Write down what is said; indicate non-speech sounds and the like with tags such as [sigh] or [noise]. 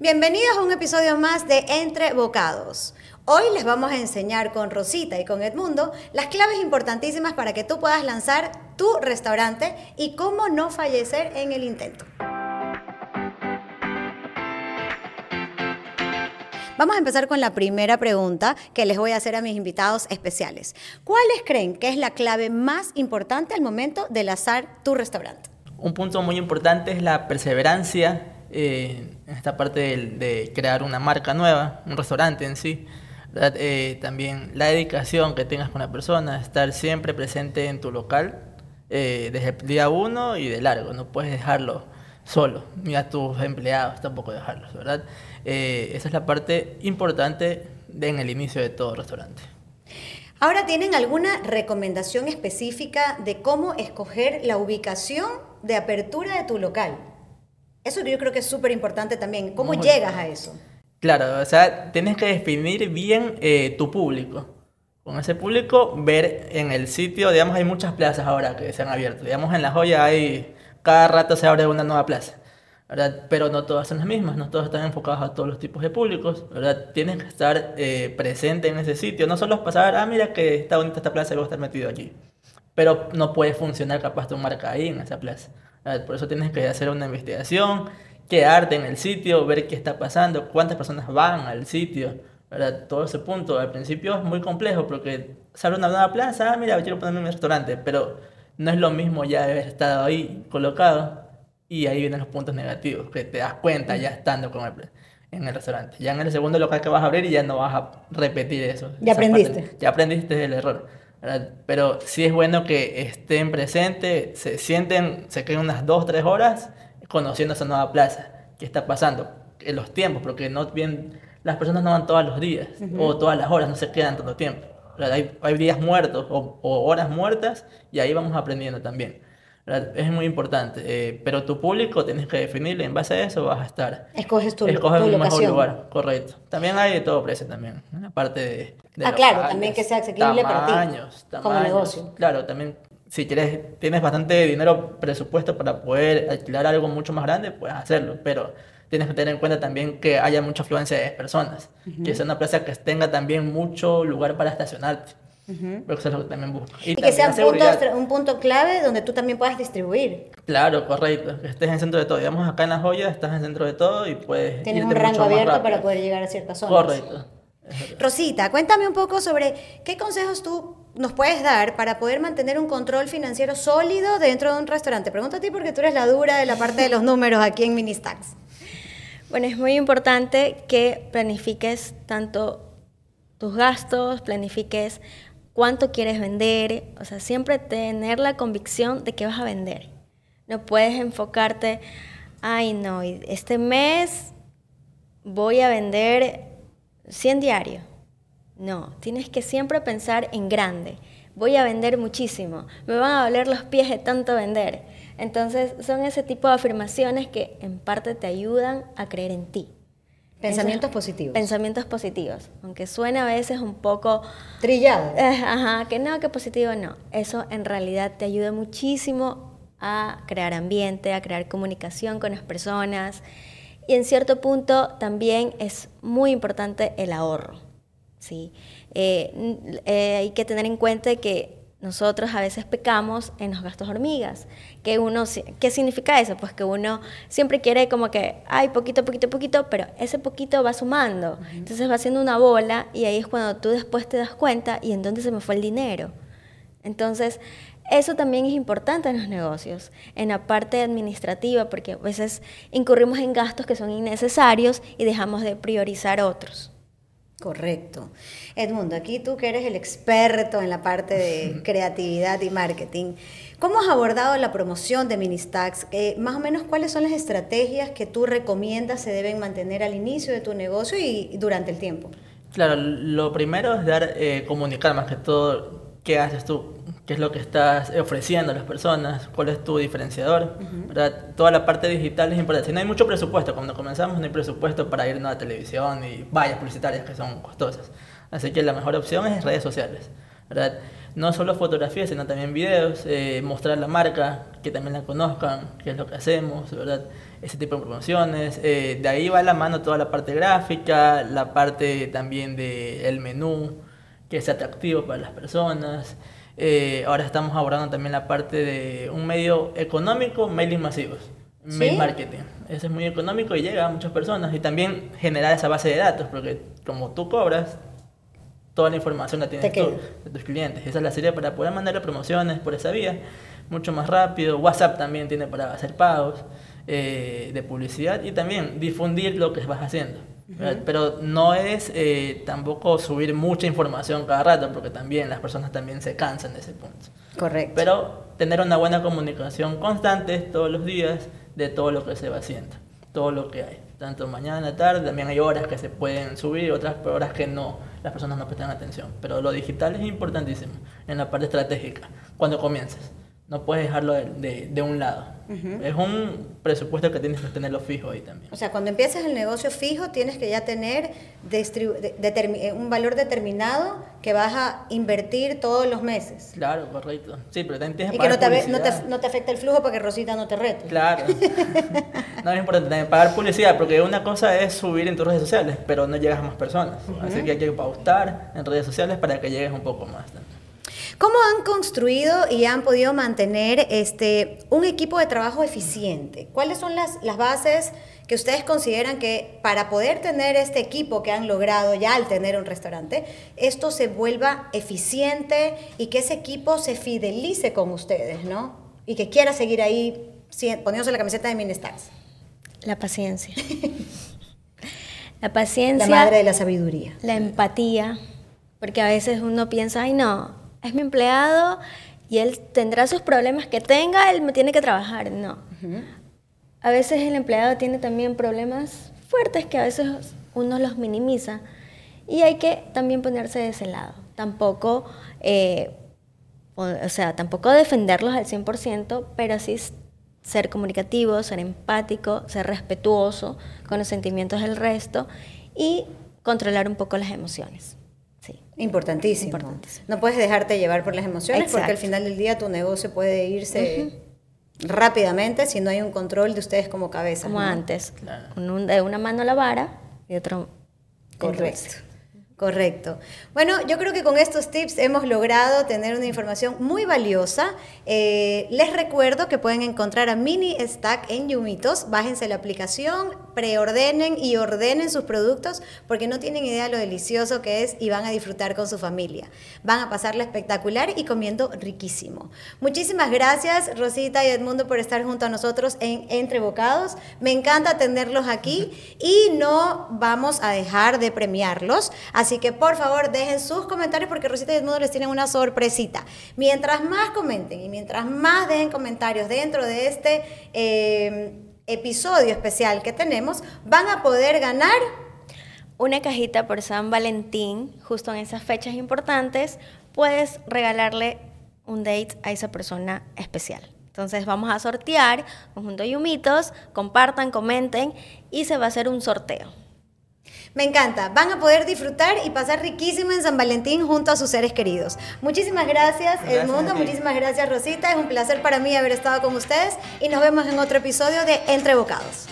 Bienvenidos a un episodio más de Entre Bocados. Hoy les vamos a enseñar con Rosita y con Edmundo las claves importantísimas para que tú puedas lanzar tu restaurante y cómo no fallecer en el intento. Vamos a empezar con la primera pregunta que les voy a hacer a mis invitados especiales. ¿Cuáles creen que es la clave más importante al momento de lanzar tu restaurante? Un punto muy importante es la perseverancia eh, esta parte de, crear una marca nueva, un restaurante en sí. Eh, también la dedicación que tengas con la persona, estar siempre presente en tu local eh, desde el día uno y de largo, no puedes dejarlo solo, ni a tus empleados tampoco dejarlos, ¿verdad? Eh, esa es la parte importante en el inicio de todo restaurante. Ahora, ¿tienen alguna recomendación específica de cómo escoger la ubicación de apertura de tu local? Eso yo creo que es súper importante también. ¿Cómo llegas a eso? Claro, o sea, tienes que definir bien eh, tu público. Con ese público, ver en el sitio, digamos, hay muchas plazas ahora que se han abierto. Digamos, en La Joya hay, cada rato se abre una nueva plaza. Pero no todas son las mismas, no todas están enfocadas a todos los tipos de públicos, ¿verdad? Tienes que estar eh, presente en ese sitio, no solo pasar, ah, mira que está bonita esta plaza y voy a estar metido aquí. Pero no puede funcionar capaz tu marca ahí en esa plaza. Por eso tienes que hacer una investigación, quedarte en el sitio, ver qué está pasando, cuántas personas van al sitio, ¿verdad? Todo ese punto. Al principio es muy complejo porque sale una nueva plaza, ah, mira, quiero ponerme un restaurante, pero no es lo mismo ya haber estado ahí colocado y ahí vienen los puntos negativos, que te das cuenta ya estando con el, en el restaurante. Ya en el segundo local que vas a abrir y ya no vas a repetir eso. Ya aprendiste. ya aprendiste el error. Pero sí es bueno que estén presentes, se sienten, se queden unas dos, tres horas conociendo esa nueva plaza. ¿Qué está pasando? En los tiempos, porque no bien, las personas no van todos los días o todas las horas, no se quedan todo el tiempo. Hay, hay, días muertos o, o horas muertas y ahí vamos aprendiendo también. Es muy importante, eh, pero tu público tienes que definirle, en base a eso vas a estar. Escoges tu, Escoges tu mejor lugar, correcto. También hay de todo precio también, aparte de, de Ah, claro, también que sea asequible para ti, tamaños, como negocio. Claro, también si quieres, tienes bastante dinero presupuesto para poder alquilar algo mucho más grande, puedes hacerlo, pero tienes que tener en cuenta también que haya mucha afluencia de personas, que sea una plaza que tenga también mucho lugar para estacionarte. También Y, que sea un punto, clave donde tú también puedas distribuir. Claro, correcto. Que estés en centro de todo. Digamos, acá en La Joya estás en centro de todo y puedes. Tienes un rango abierto para poder llegar a ciertas zonas. Correcto. Rosita, cuéntame un poco sobre qué consejos tú nos puedes dar para poder mantener un control financiero sólido dentro de un restaurante. Pregunto a ti porque tú eres la dura de la parte de los [laughs] números aquí en Ministax. Bueno, es muy importante que planifiques tanto tus gastos, planifiques cuánto quieres vender, o sea, siempre tener la convicción de que vas a vender. No puedes enfocarte, ay no, este mes voy a vender 100 diarios. No, tienes que siempre pensar en grande. Voy a vender muchísimo, me van a doler los pies de tanto vender. Entonces son ese tipo de afirmaciones que en parte te ayudan a creer en ti. Pensamientos positivos. Pensamientos positivos, aunque suena a veces un poco... Trillado. Eh, ajá, que no, que positivo no. Eso en realidad te ayuda muchísimo a crear ambiente, a crear comunicación con las personas. Y en cierto punto también es muy importante el ahorro. ¿sí? Eh, eh, hay que tener en cuenta que nosotros a veces pecamos en los gastos hormigas. Que uno, ¿Qué significa eso? Pues que uno siempre quiere como que, ay, poquito, poquito, poquito, pero ese poquito va sumando. Entonces va haciendo una bola y ahí es cuando tú después te das cuenta y en dónde se me fue el dinero. Entonces, eso también es importante en los negocios, en la parte administrativa, porque a veces incurrimos en gastos que son innecesarios y dejamos de priorizar otros. Correcto. Edmundo, aquí tú que eres el experto en la parte de [laughs] creatividad y marketing, ¿cómo has abordado la promoción de Ministax? Eh, más o menos, ¿cuáles son las estrategias que tú recomiendas se deben mantener al inicio de tu negocio y durante el tiempo? Claro, lo primero es dar, eh, comunicar más que todo qué haces tú, qué es lo que estás ofreciendo a las personas, cuál es tu diferenciador. Toda la parte digital es importante. Si no hay mucho presupuesto, cuando comenzamos no hay presupuesto para irnos a televisión y vallas publicitarias que son costosas. Así que la mejor opción es redes sociales. no solo fotografías, sino también videos, eh, mostrar la marca, que también la conozcan, qué es lo que hacemos, ¿verdad? Ese tipo de promociones. Eh, de ahí va la mano toda la parte gráfica, la parte también del menú, que es atractivo para las personas. Eh, ahora estamos abordando también la parte de un medio económico, mailing masivos, mail marketing. Ese es muy económico y llega a muchas personas. Y también generar esa base de datos, porque como tú cobras, toda la información la tienes tú, de tus clientes. Esa es la serie para poder mandar promociones por esa vía, mucho más rápido. WhatsApp también tiene para hacer pagos eh, de publicidad y también difundir lo que vas haciendo. Pero no es eh, tampoco subir mucha información cada rato, porque también las personas también se cansan de ese punto. Correcto. Pero tener una buena comunicación constante todos los días de todo lo que se va haciendo, todo lo que hay. Tanto mañana, tarde, también hay horas que se pueden subir, otras horas que no, las personas no prestan atención. Pero lo digital es importantísimo en la parte estratégica, cuando comiences. No puedes dejarlo de, de, un lado. Es un presupuesto que tienes que tenerlo fijo ahí también. O sea, cuando empieces el negocio fijo, tienes que ya tener eh, un valor determinado que vas a invertir todos los meses. Claro, correcto. Sí, pero también tienes que Y que no te, no, te, no te, afecte el flujo para que Rosita no te rete. Claro. [laughs] no es importante también pagar publicidad, porque una cosa es subir en tus redes sociales, pero no llegas a más personas. Así que hay que paustar en redes sociales para que llegues un poco más también. ¿Cómo han construido y han podido mantener este, un equipo de trabajo eficiente? ¿Cuáles son las, las bases que ustedes consideran que para poder tener este equipo que han logrado ya al tener un restaurante, esto se vuelva eficiente y que ese equipo se fidelice con ustedes, ¿no? Y que quiera seguir ahí poniéndose la camiseta de Minestars. La paciencia. [laughs] la paciencia. La madre de la sabiduría. La empatía. Porque a veces uno piensa, ay no, es mi empleado y él tendrá sus problemas que tenga, él me tiene que trabajar. No. A veces el empleado tiene también problemas fuertes que a veces uno los minimiza y hay que también ponerse de ese lado. Tampoco, eh, o, sea, tampoco defenderlos al 100%, pero sí ser comunicativo, ser empático, ser respetuoso con los sentimientos del resto y controlar un poco las emociones. Importantísimo. No puedes dejarte llevar por las emociones porque al final del día tu negocio puede irse rápidamente si no hay un control de ustedes como cabeza. Como antes. de una mano la vara y otro. Correcto. Correcto. Bueno, yo creo que con estos tips hemos logrado tener una información muy valiosa. Eh, les recuerdo que pueden encontrar a Mini Stack en Yumitos. Bájense la aplicación, preordenen y ordenen sus productos porque no tienen idea de lo delicioso que es y van a disfrutar con su familia. Van a pasarla espectacular y comiendo riquísimo. Muchísimas gracias, Rosita y Edmundo, por estar junto a nosotros en Entre Bocados. Me encanta tenerlos aquí y no vamos a dejar de premiarlos. Así que por favor dejen sus comentarios porque Rosita y Edmundo les tienen una sorpresita. Mientras más comenten y mientras más dejen comentarios dentro de este eh, episodio especial que tenemos, van a poder ganar una cajita por San Valentín, justo en esas fechas importantes, puedes regalarle un date a esa persona especial. Entonces vamos a sortear conjunto Yumitos, compartan, comenten y se va a hacer un sorteo. Me encanta. Van a poder disfrutar y pasar riquísimo en San Valentín junto a sus seres queridos. Muchísimas gracias, Edmundo. Muchísimas gracias, Rosita. Es un placer para mí haber estado con ustedes y nos vemos en otro episodio de Entre Bocados.